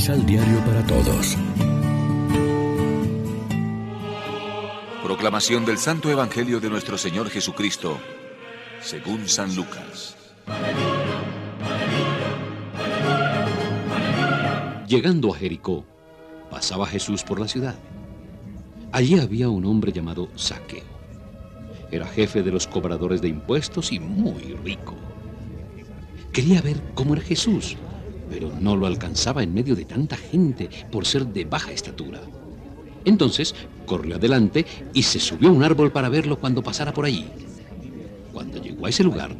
Misal Diario para Todos. Proclamación del Santo Evangelio de nuestro Señor Jesucristo, según San Lucas. Llegando a Jericó, pasaba Jesús por la ciudad. Allí había un hombre llamado Saqueo. Era jefe de los cobradores de impuestos y muy rico. Quería ver cómo era Jesús, pero no lo alcanzaba en medio de tanta gente por ser de baja estatura. Entonces corrió adelante y se subió a un árbol para verlo cuando pasara por allí. Cuando llegó a ese lugar,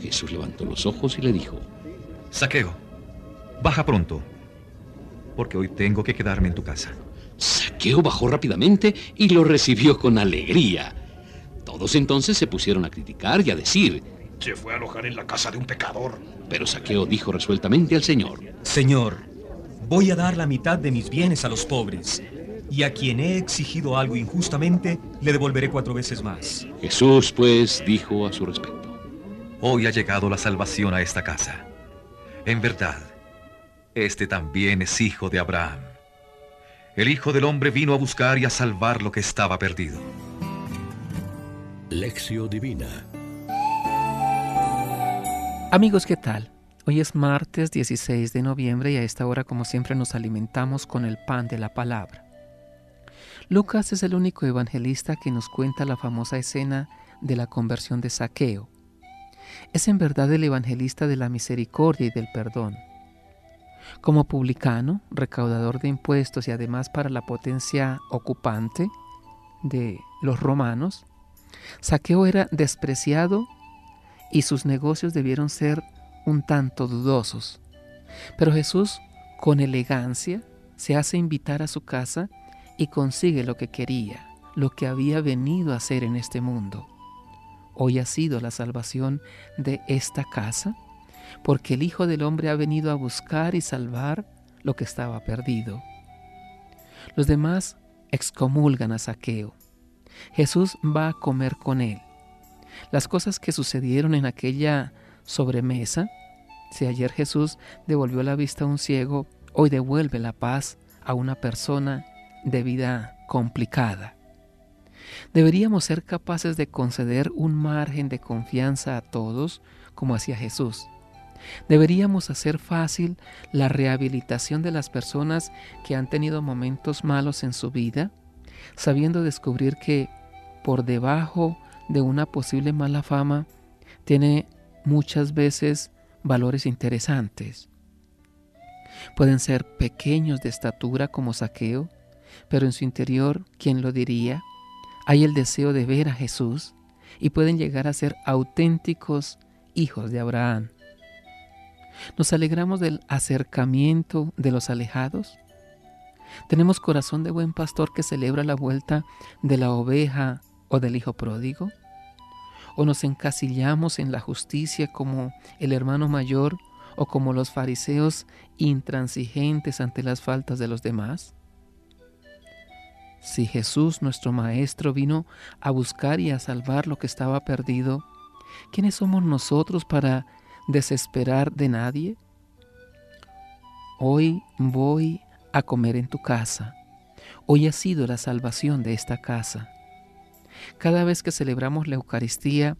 Jesús levantó los ojos y le dijo, Saqueo, baja pronto, porque hoy tengo que quedarme en tu casa. Saqueo bajó rápidamente y lo recibió con alegría. Todos entonces se pusieron a criticar y a decir, se fue a alojar en la casa de un pecador. Pero Saqueo dijo resueltamente al Señor, Señor, voy a dar la mitad de mis bienes a los pobres, y a quien he exigido algo injustamente, le devolveré cuatro veces más. Jesús pues dijo a su respecto, Hoy ha llegado la salvación a esta casa. En verdad, este también es hijo de Abraham. El Hijo del Hombre vino a buscar y a salvar lo que estaba perdido. Lección Divina Amigos, ¿qué tal? Hoy es martes 16 de noviembre y a esta hora como siempre nos alimentamos con el pan de la palabra. Lucas es el único evangelista que nos cuenta la famosa escena de la conversión de Saqueo. Es en verdad el evangelista de la misericordia y del perdón. Como publicano, recaudador de impuestos y además para la potencia ocupante de los romanos, Saqueo era despreciado y sus negocios debieron ser un tanto dudosos. Pero Jesús, con elegancia, se hace invitar a su casa y consigue lo que quería, lo que había venido a hacer en este mundo. Hoy ha sido la salvación de esta casa, porque el Hijo del Hombre ha venido a buscar y salvar lo que estaba perdido. Los demás excomulgan a Saqueo. Jesús va a comer con él. Las cosas que sucedieron en aquella sobremesa, si ayer Jesús devolvió la vista a un ciego, hoy devuelve la paz a una persona de vida complicada. Deberíamos ser capaces de conceder un margen de confianza a todos, como hacía Jesús. Deberíamos hacer fácil la rehabilitación de las personas que han tenido momentos malos en su vida, sabiendo descubrir que por debajo de una posible mala fama tiene muchas veces valores interesantes. Pueden ser pequeños de estatura como saqueo, pero en su interior, ¿quién lo diría? Hay el deseo de ver a Jesús y pueden llegar a ser auténticos hijos de Abraham. ¿Nos alegramos del acercamiento de los alejados? ¿Tenemos corazón de buen pastor que celebra la vuelta de la oveja o del hijo pródigo? ¿O nos encasillamos en la justicia como el hermano mayor o como los fariseos intransigentes ante las faltas de los demás? Si Jesús, nuestro Maestro, vino a buscar y a salvar lo que estaba perdido, ¿quiénes somos nosotros para desesperar de nadie? Hoy voy a comer en tu casa. Hoy ha sido la salvación de esta casa. Cada vez que celebramos la Eucaristía,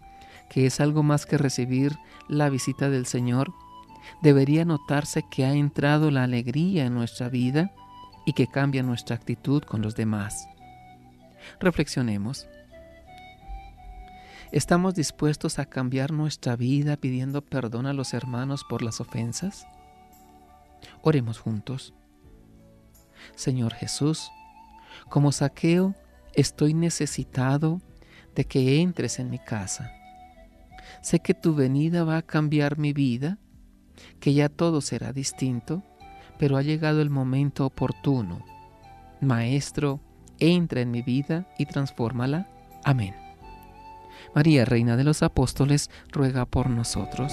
que es algo más que recibir la visita del Señor, debería notarse que ha entrado la alegría en nuestra vida y que cambia nuestra actitud con los demás. Reflexionemos. ¿Estamos dispuestos a cambiar nuestra vida pidiendo perdón a los hermanos por las ofensas? Oremos juntos. Señor Jesús, como saqueo, estoy necesitado de que entres en mi casa. Sé que tu venida va a cambiar mi vida, que ya todo será distinto, pero ha llegado el momento oportuno. Maestro, entra en mi vida y transfórmala. Amén. María, Reina de los Apóstoles, ruega por nosotros.